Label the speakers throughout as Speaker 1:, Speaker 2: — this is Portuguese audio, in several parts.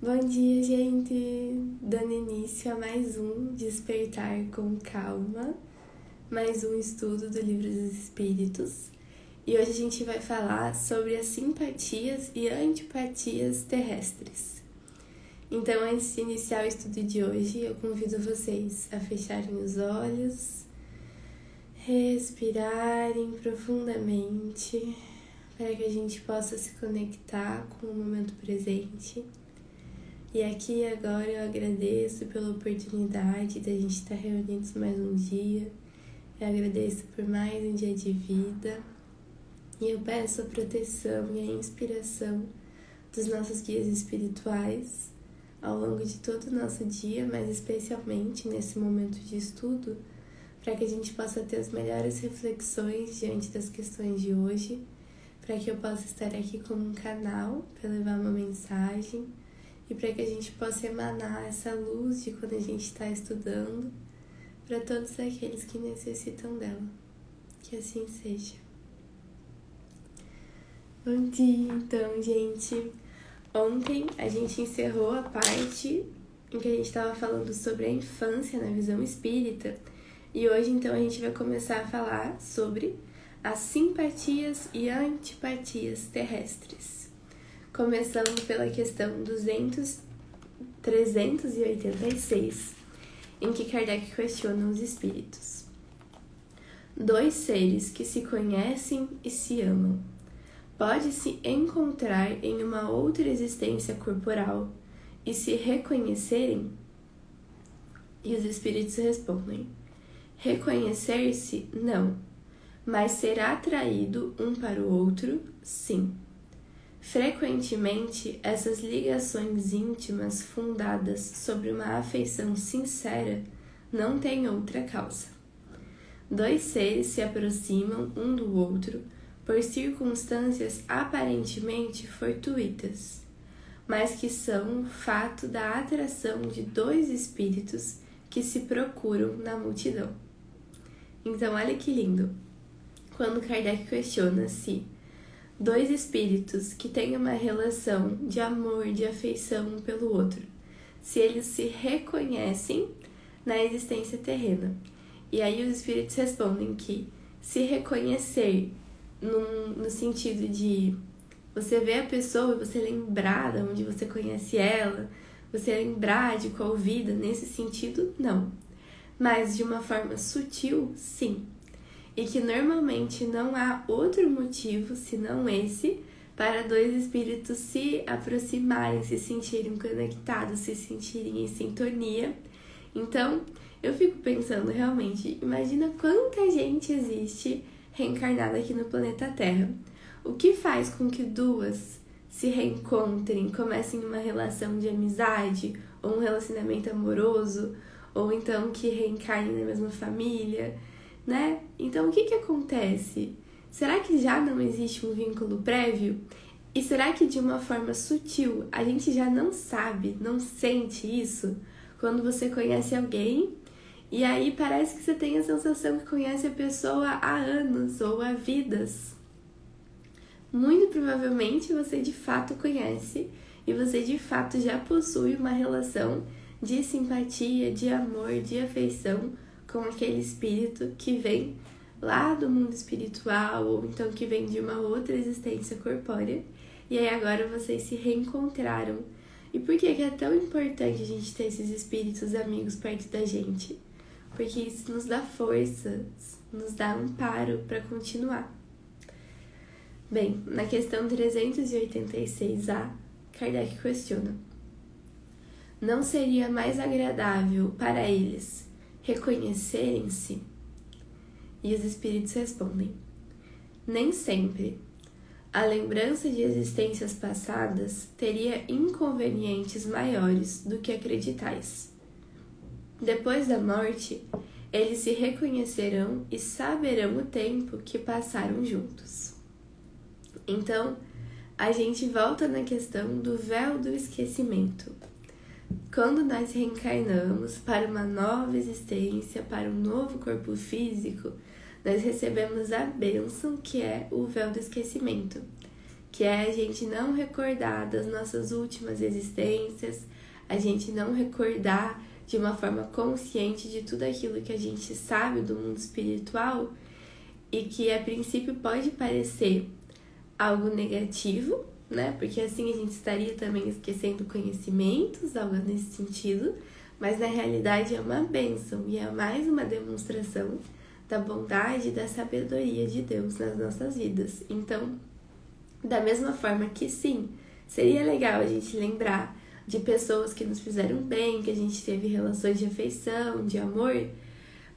Speaker 1: Bom dia, gente! Dando início a mais um Despertar com Calma, mais um estudo do Livro dos Espíritos. E hoje a gente vai falar sobre as simpatias e antipatias terrestres. Então, antes de iniciar o estudo de hoje, eu convido vocês a fecharem os olhos, respirarem profundamente para que a gente possa se conectar com o momento presente e aqui agora eu agradeço pela oportunidade da gente estar reunidos mais um dia. Eu agradeço por mais um dia de vida. E eu peço a proteção e a inspiração dos nossos guias espirituais ao longo de todo o nosso dia, mas especialmente nesse momento de estudo, para que a gente possa ter as melhores reflexões diante das questões de hoje, para que eu possa estar aqui como um canal para levar uma mensagem e para que a gente possa emanar essa luz de quando a gente está estudando para todos aqueles que necessitam dela. Que assim seja. Bom dia, então, gente. Ontem a gente encerrou a parte em que a gente estava falando sobre a infância na visão espírita e hoje, então, a gente vai começar a falar sobre as simpatias e antipatias terrestres começando pela questão 200, 386, em que Kardec questiona os espíritos. Dois seres que se conhecem e se amam pode-se encontrar em uma outra existência corporal e se reconhecerem? E os espíritos respondem: Reconhecer-se, não, mas ser atraído um para o outro, sim. Frequentemente, essas ligações íntimas fundadas sobre uma afeição sincera não têm outra causa. Dois seres se aproximam um do outro por circunstâncias aparentemente fortuitas, mas que são fato da atração de dois espíritos que se procuram na multidão. Então, olha que lindo. Quando Kardec questiona se dois espíritos que têm uma relação de amor, de afeição um pelo outro, se eles se reconhecem na existência terrena. E aí os espíritos respondem que se reconhecer num, no sentido de você ver a pessoa e você lembrar de onde você conhece ela, você lembrar de qual vida, nesse sentido, não. Mas de uma forma sutil, sim e que normalmente não há outro motivo senão esse para dois espíritos se aproximarem, se sentirem conectados, se sentirem em sintonia. Então, eu fico pensando realmente, imagina quanta gente existe reencarnada aqui no planeta Terra. O que faz com que duas se reencontrem, comecem uma relação de amizade ou um relacionamento amoroso, ou então que reencarnem na mesma família? Né? Então o que que acontece? Será que já não existe um vínculo prévio? E será que de uma forma sutil a gente já não sabe, não sente isso quando você conhece alguém e aí parece que você tem a sensação que conhece a pessoa há anos ou há vidas? Muito provavelmente você de fato conhece e você de fato já possui uma relação de simpatia, de amor, de afeição com aquele espírito que vem lá do mundo espiritual ou então que vem de uma outra existência corpórea. E aí agora vocês se reencontraram. E por que, que é tão importante a gente ter esses espíritos amigos perto da gente? Porque isso nos dá força, nos dá amparo para continuar. Bem, na questão 386A, Kardec questiona: Não seria mais agradável para eles reconhecerem-se? E os espíritos respondem: Nem sempre. A lembrança de existências passadas teria inconvenientes maiores do que acreditais. Depois da morte, eles se reconhecerão e saberão o tempo que passaram juntos. Então, a gente volta na questão do véu do esquecimento. Quando nós reencarnamos para uma nova existência, para um novo corpo físico, nós recebemos a bênção que é o véu do esquecimento, que é a gente não recordar das nossas últimas existências, a gente não recordar de uma forma consciente de tudo aquilo que a gente sabe do mundo espiritual e que a princípio pode parecer algo negativo, né? Porque assim a gente estaria também esquecendo conhecimentos, algo nesse sentido, mas na realidade é uma bênção e é mais uma demonstração da bondade e da sabedoria de Deus nas nossas vidas. Então, da mesma forma que sim, seria legal a gente lembrar de pessoas que nos fizeram bem, que a gente teve relações de afeição, de amor,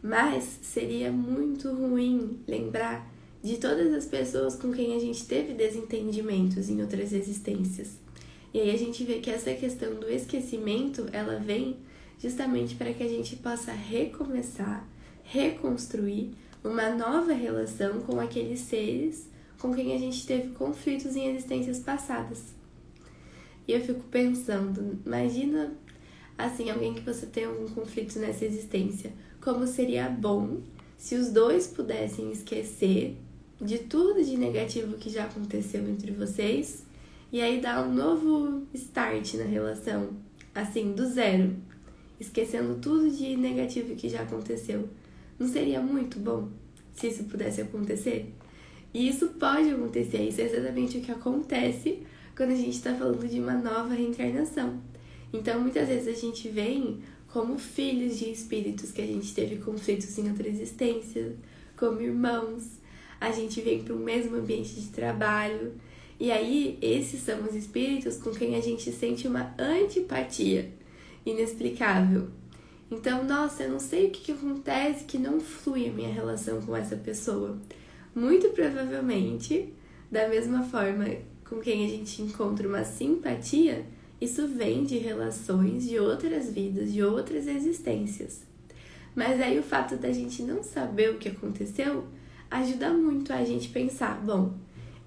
Speaker 1: mas seria muito ruim lembrar de todas as pessoas com quem a gente teve desentendimentos em outras existências. E aí a gente vê que essa questão do esquecimento, ela vem justamente para que a gente possa recomeçar, reconstruir uma nova relação com aqueles seres com quem a gente teve conflitos em existências passadas. E eu fico pensando, imagina assim, alguém que você tem algum conflito nessa existência, como seria bom se os dois pudessem esquecer de tudo de negativo que já aconteceu entre vocês e aí dar um novo start na relação, assim, do zero, esquecendo tudo de negativo que já aconteceu. Não seria muito bom se isso pudesse acontecer? E isso pode acontecer, isso é exatamente o que acontece quando a gente está falando de uma nova reencarnação. Então, muitas vezes a gente vem como filhos de espíritos que a gente teve conflitos em outra existência, como irmãos, a gente vem para o mesmo ambiente de trabalho. E aí, esses são os espíritos com quem a gente sente uma antipatia inexplicável. Então, nossa, eu não sei o que, que acontece que não flui a minha relação com essa pessoa. Muito provavelmente, da mesma forma com quem a gente encontra uma simpatia, isso vem de relações de outras vidas, de outras existências. Mas aí o fato da gente não saber o que aconteceu ajuda muito a gente pensar: bom,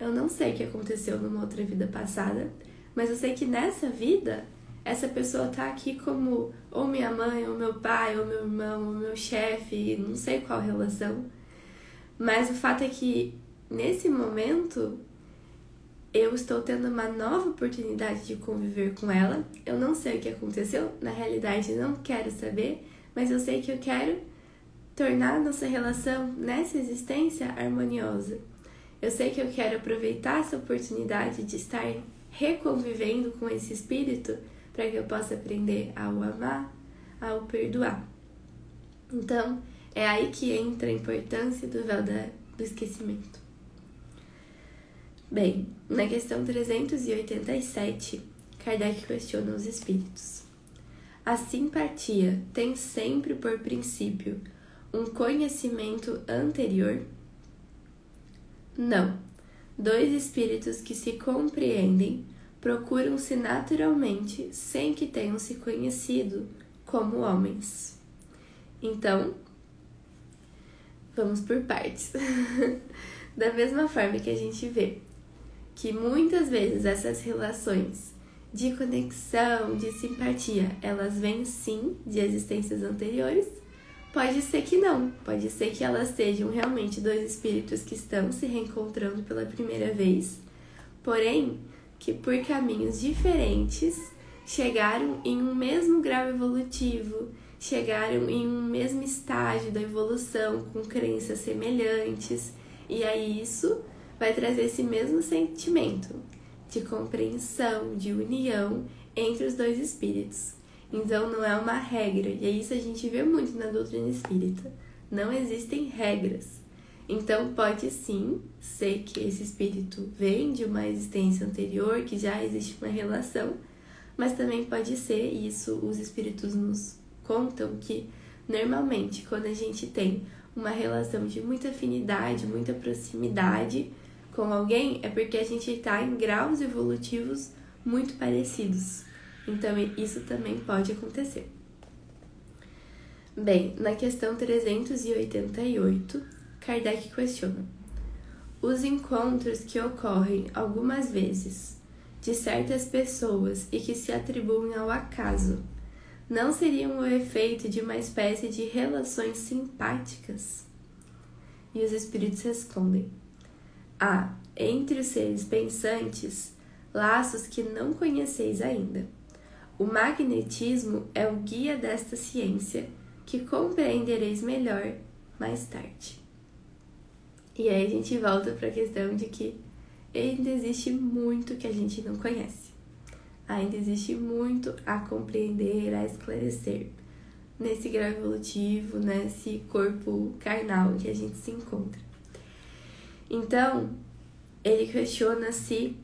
Speaker 1: eu não sei o que aconteceu numa outra vida passada, mas eu sei que nessa vida essa pessoa tá aqui como ou minha mãe, ou meu pai, ou meu irmão, ou meu chefe, não sei qual relação. Mas o fato é que nesse momento eu estou tendo uma nova oportunidade de conviver com ela. Eu não sei o que aconteceu, na realidade não quero saber, mas eu sei que eu quero tornar nossa relação nessa existência harmoniosa. Eu sei que eu quero aproveitar essa oportunidade de estar reconvivendo com esse espírito para que eu possa aprender a o amar, a o perdoar. Então, é aí que entra a importância do véu da, do esquecimento. Bem, na questão 387, Kardec questiona os espíritos. A simpatia tem sempre por princípio um conhecimento anterior? Não. Dois espíritos que se compreendem procuram-se naturalmente sem que tenham se conhecido como homens. Então, vamos por partes. da mesma forma que a gente vê que muitas vezes essas relações de conexão, de simpatia, elas vêm sim de existências anteriores Pode ser que não, pode ser que elas sejam realmente dois espíritos que estão se reencontrando pela primeira vez, porém que por caminhos diferentes chegaram em um mesmo grau evolutivo, chegaram em um mesmo estágio da evolução com crenças semelhantes, e aí isso vai trazer esse mesmo sentimento de compreensão, de união entre os dois espíritos. Então não é uma regra, e é isso a gente vê muito na doutrina espírita. Não existem regras. Então pode sim ser que esse espírito vem de uma existência anterior, que já existe uma relação, mas também pode ser, e isso os espíritos nos contam, que normalmente quando a gente tem uma relação de muita afinidade, muita proximidade com alguém, é porque a gente está em graus evolutivos muito parecidos. Então, isso também pode acontecer. Bem, na questão 388, Kardec questiona: os encontros que ocorrem algumas vezes de certas pessoas e que se atribuem ao acaso não seriam o efeito de uma espécie de relações simpáticas? E os espíritos respondem: Ah, entre os seres pensantes laços que não conheceis ainda. O magnetismo é o guia desta ciência que compreendereis melhor mais tarde. E aí a gente volta para a questão de que ainda existe muito que a gente não conhece. Ainda existe muito a compreender, a esclarecer nesse grau evolutivo, nesse corpo carnal que a gente se encontra. Então, ele questiona se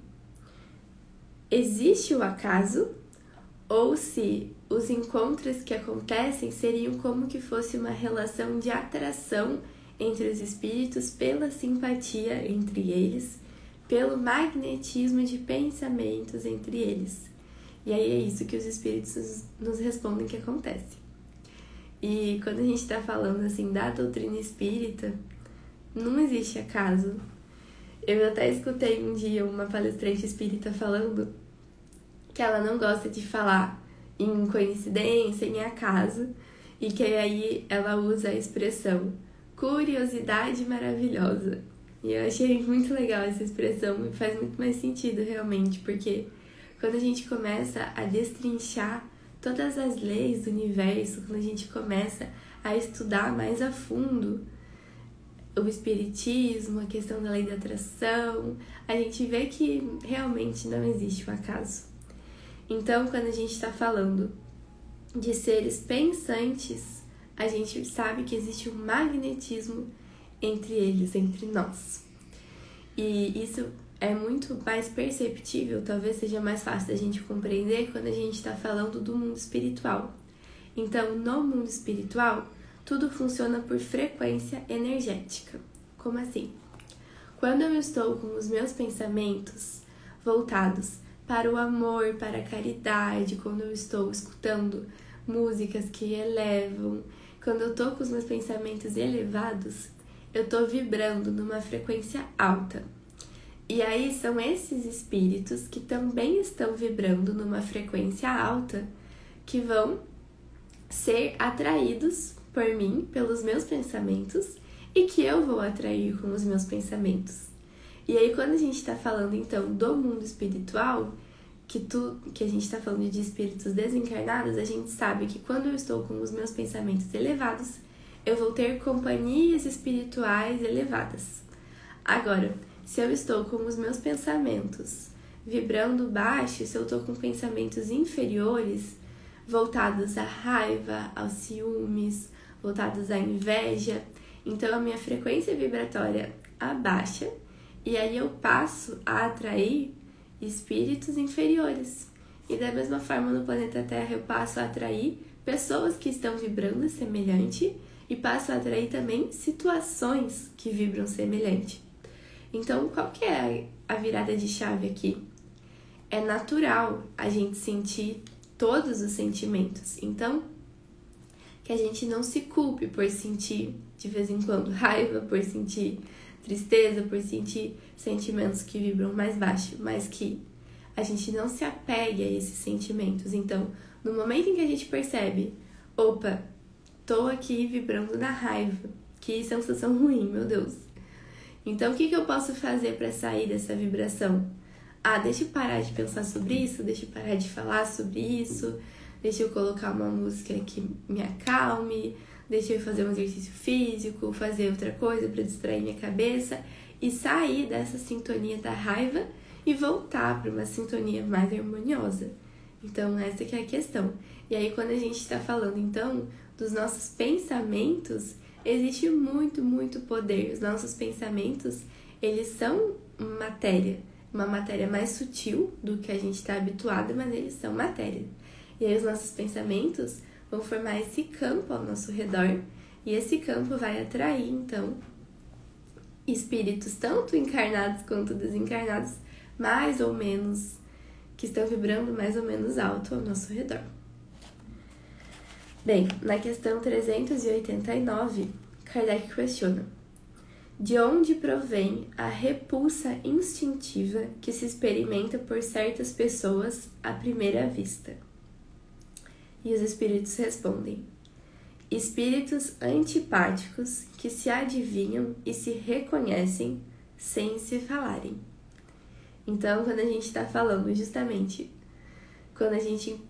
Speaker 1: existe o acaso ou se os encontros que acontecem seriam como que fosse uma relação de atração entre os espíritos pela simpatia entre eles, pelo magnetismo de pensamentos entre eles. E aí é isso que os espíritos nos respondem que acontece. E quando a gente está falando assim da doutrina espírita, não existe acaso. Eu até escutei um dia uma palestrante espírita falando que ela não gosta de falar em coincidência, em acaso, e que aí ela usa a expressão curiosidade maravilhosa. E eu achei muito legal essa expressão e faz muito mais sentido realmente, porque quando a gente começa a destrinchar todas as leis do universo, quando a gente começa a estudar mais a fundo o espiritismo, a questão da lei da atração, a gente vê que realmente não existe o um acaso. Então, quando a gente está falando de seres pensantes, a gente sabe que existe um magnetismo entre eles, entre nós. E isso é muito mais perceptível, talvez seja mais fácil da gente compreender quando a gente está falando do mundo espiritual. Então, no mundo espiritual, tudo funciona por frequência energética. Como assim? Quando eu estou com os meus pensamentos voltados para o amor, para a caridade, quando eu estou escutando músicas que elevam, quando eu estou com os meus pensamentos elevados, eu estou vibrando numa frequência alta. E aí são esses espíritos que também estão vibrando numa frequência alta que vão ser atraídos por mim, pelos meus pensamentos, e que eu vou atrair com os meus pensamentos. E aí, quando a gente está falando então do mundo espiritual, que, tu, que a gente está falando de espíritos desencarnados, a gente sabe que quando eu estou com os meus pensamentos elevados, eu vou ter companhias espirituais elevadas. Agora, se eu estou com os meus pensamentos vibrando baixo, se eu estou com pensamentos inferiores, voltados à raiva, aos ciúmes, voltados à inveja, então a minha frequência vibratória abaixa e aí eu passo a atrair espíritos inferiores. E da mesma forma no planeta Terra eu passo a atrair pessoas que estão vibrando semelhante e passo a atrair também situações que vibram semelhante. Então, qual que é a virada de chave aqui? É natural a gente sentir todos os sentimentos. Então, que a gente não se culpe por sentir de vez em quando raiva, por sentir tristeza, por sentir sentimentos que vibram mais baixo, mas que a gente não se apegue a esses sentimentos. Então, no momento em que a gente percebe, opa, tô aqui vibrando na raiva, que sensação ruim, meu Deus. Então, o que, que eu posso fazer para sair dessa vibração? Ah, deixa eu parar de pensar sobre isso, deixa eu parar de falar sobre isso, deixa eu colocar uma música que me acalme, deixa eu fazer um exercício físico, fazer outra coisa para distrair minha cabeça e sair dessa sintonia da raiva e voltar para uma sintonia mais harmoniosa. Então, essa que é a questão. E aí, quando a gente está falando, então, dos nossos pensamentos, existe muito, muito poder. Os nossos pensamentos, eles são matéria, uma matéria mais sutil do que a gente está habituado, mas eles são matéria. E aí os nossos pensamentos vão formar esse campo ao nosso redor, e esse campo vai atrair, então, espíritos tanto encarnados quanto desencarnados, mais ou menos, que estão vibrando mais ou menos alto ao nosso redor. Bem, na questão 389, Kardec questiona: De onde provém a repulsa instintiva que se experimenta por certas pessoas à primeira vista? E os espíritos respondem: Espíritos antipáticos que se adivinham e se reconhecem sem se falarem. Então, quando a gente está falando justamente, quando a gente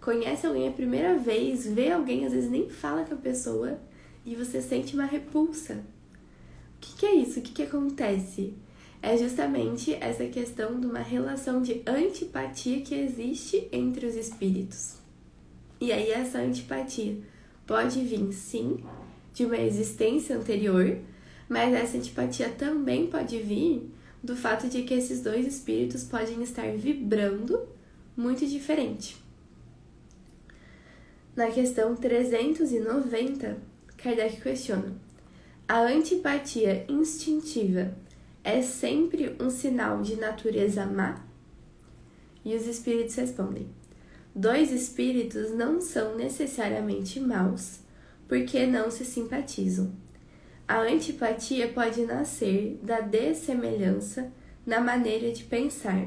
Speaker 1: conhece alguém a primeira vez, vê alguém, às vezes nem fala com a pessoa e você sente uma repulsa. O que, que é isso? O que, que acontece? É justamente essa questão de uma relação de antipatia que existe entre os espíritos. E aí, essa antipatia pode vir, sim, de uma existência anterior, mas essa antipatia também pode vir do fato de que esses dois espíritos podem estar vibrando muito diferente. Na questão 390, Kardec questiona: a antipatia instintiva é sempre um sinal de natureza má? E os espíritos respondem: dois espíritos não são necessariamente maus, porque não se simpatizam. A antipatia pode nascer da dessemelhança na maneira de pensar,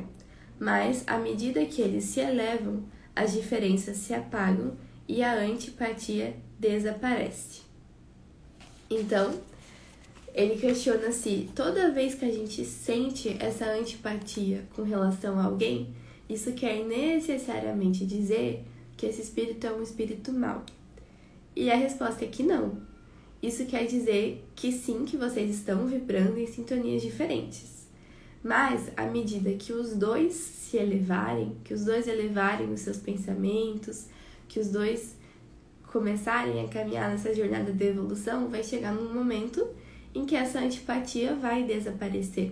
Speaker 1: mas à medida que eles se elevam, as diferenças se apagam e a antipatia desaparece. Então, ele questiona se toda vez que a gente sente essa antipatia com relação a alguém, isso quer necessariamente dizer que esse espírito é um espírito mau. E a resposta é que não. Isso quer dizer que sim, que vocês estão vibrando em sintonias diferentes. Mas à medida que os dois se elevarem, que os dois elevarem os seus pensamentos, que os dois começarem a caminhar nessa jornada de evolução, vai chegar num momento em que essa antipatia vai desaparecer.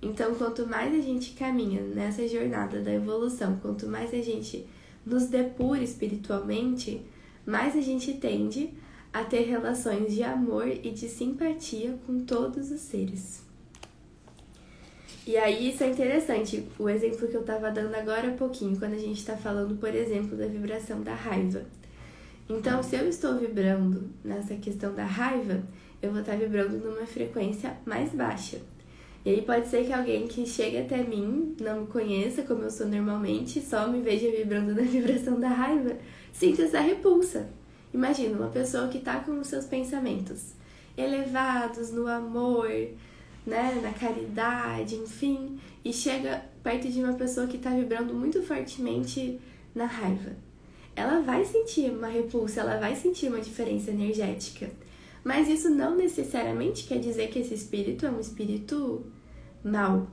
Speaker 1: Então, quanto mais a gente caminha nessa jornada da evolução, quanto mais a gente nos depura espiritualmente, mais a gente tende a ter relações de amor e de simpatia com todos os seres. E aí isso é interessante, o exemplo que eu estava dando agora há pouquinho, quando a gente está falando, por exemplo, da vibração da raiva. Então, se eu estou vibrando nessa questão da raiva, eu vou estar vibrando numa frequência mais baixa. E aí pode ser que alguém que chegue até mim, não me conheça como eu sou normalmente, só me veja vibrando na vibração da raiva, sinta essa repulsa. Imagina uma pessoa que está com os seus pensamentos elevados no amor, né, na caridade, enfim, e chega perto de uma pessoa que está vibrando muito fortemente na raiva. Ela vai sentir uma repulsa, ela vai sentir uma diferença energética. Mas isso não necessariamente quer dizer que esse espírito é um espírito mau.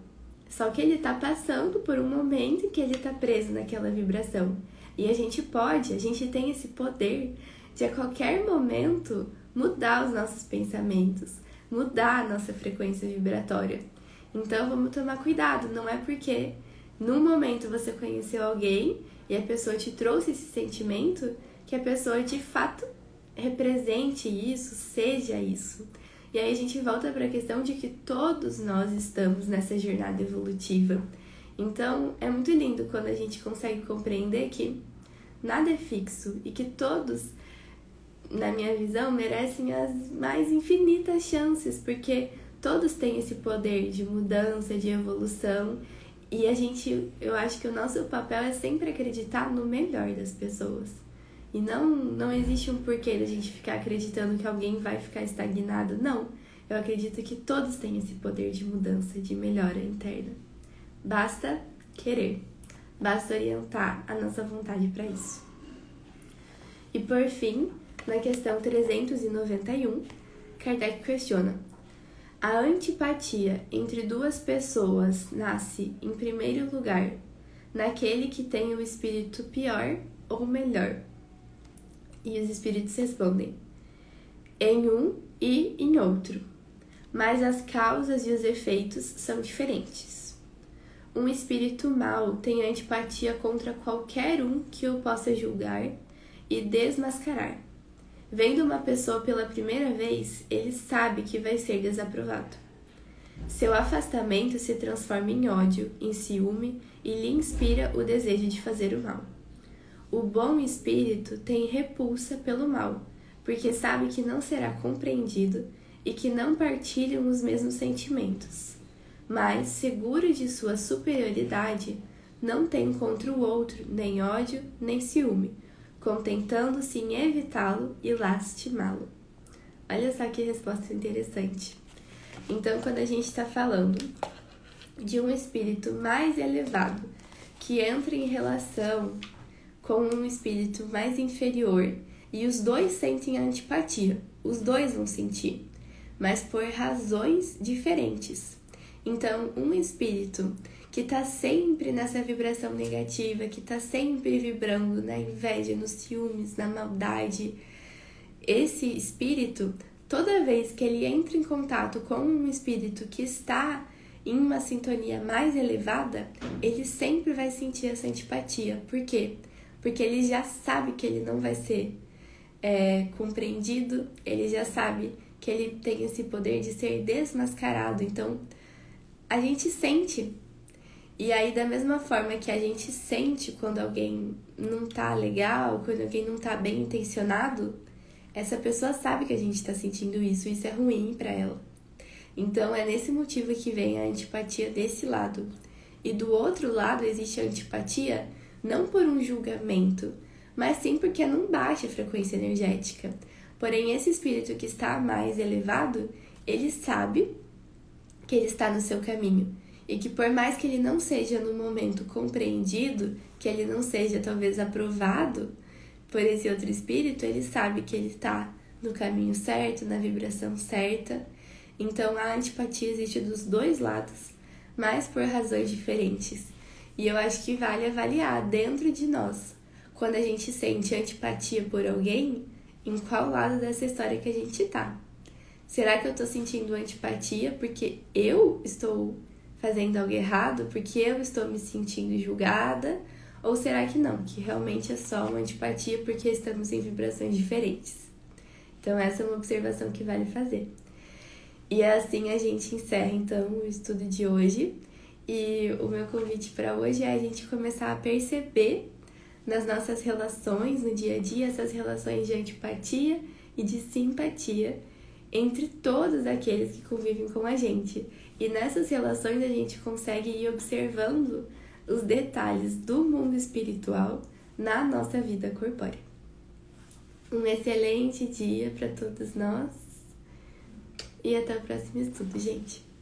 Speaker 1: Só que ele está passando por um momento em que ele está preso naquela vibração. E a gente pode, a gente tem esse poder de a qualquer momento mudar os nossos pensamentos, mudar a nossa frequência vibratória. Então vamos tomar cuidado, não é porque num momento você conheceu alguém e a pessoa te trouxe esse sentimento que a pessoa de fato represente isso, seja isso. E aí a gente volta para a questão de que todos nós estamos nessa jornada evolutiva. Então é muito lindo quando a gente consegue compreender que nada é fixo e que todos, na minha visão, merecem as mais infinitas chances, porque todos têm esse poder de mudança, de evolução. E a gente, eu acho que o nosso papel é sempre acreditar no melhor das pessoas. E não, não existe um porquê da gente ficar acreditando que alguém vai ficar estagnado. Não. Eu acredito que todos têm esse poder de mudança, de melhora interna. Basta querer. Basta orientar a nossa vontade para isso. E por fim, na questão 391, Kardec questiona: a antipatia entre duas pessoas nasce, em primeiro lugar, naquele que tem o espírito pior ou melhor? E os espíritos respondem: em um e em outro, mas as causas e os efeitos são diferentes. Um espírito mau tem antipatia contra qualquer um que o possa julgar e desmascarar. Vendo uma pessoa pela primeira vez, ele sabe que vai ser desaprovado. Seu afastamento se transforma em ódio, em ciúme e lhe inspira o desejo de fazer o mal. O bom espírito tem repulsa pelo mal, porque sabe que não será compreendido e que não partilham os mesmos sentimentos. Mas, seguro de sua superioridade, não tem contra o outro nem ódio nem ciúme, contentando-se em evitá-lo e lastimá-lo. Olha só que resposta interessante. Então, quando a gente está falando de um espírito mais elevado que entra em relação com um espírito mais inferior e os dois sentem antipatia, os dois vão sentir, mas por razões diferentes. Então, um espírito que está sempre nessa vibração negativa, que está sempre vibrando na inveja, nos ciúmes, na maldade, esse espírito, toda vez que ele entra em contato com um espírito que está em uma sintonia mais elevada, ele sempre vai sentir essa antipatia. Por quê? Porque ele já sabe que ele não vai ser é, compreendido, ele já sabe que ele tem esse poder de ser desmascarado. Então, a gente sente. E aí, da mesma forma que a gente sente quando alguém não tá legal, quando alguém não tá bem intencionado, essa pessoa sabe que a gente tá sentindo isso, isso é ruim para ela. Então, é nesse motivo que vem a antipatia desse lado. E do outro lado existe a antipatia não por um julgamento, mas sim porque é num baixa frequência energética. Porém, esse espírito que está mais elevado, ele sabe que ele está no seu caminho e que por mais que ele não seja no momento compreendido, que ele não seja talvez aprovado por esse outro espírito, ele sabe que ele está no caminho certo, na vibração certa então a antipatia existe dos dois lados, mas por razões diferentes. E eu acho que vale avaliar dentro de nós, quando a gente sente antipatia por alguém, em qual lado dessa história que a gente tá. Será que eu tô sentindo antipatia porque eu estou fazendo algo errado, porque eu estou me sentindo julgada? Ou será que não, que realmente é só uma antipatia porque estamos em vibrações diferentes? Então, essa é uma observação que vale fazer. E assim a gente encerra então o estudo de hoje. E o meu convite para hoje é a gente começar a perceber nas nossas relações no dia a dia essas relações de antipatia e de simpatia entre todos aqueles que convivem com a gente. E nessas relações a gente consegue ir observando os detalhes do mundo espiritual na nossa vida corpórea. Um excelente dia para todos nós e até o próximo estudo, gente!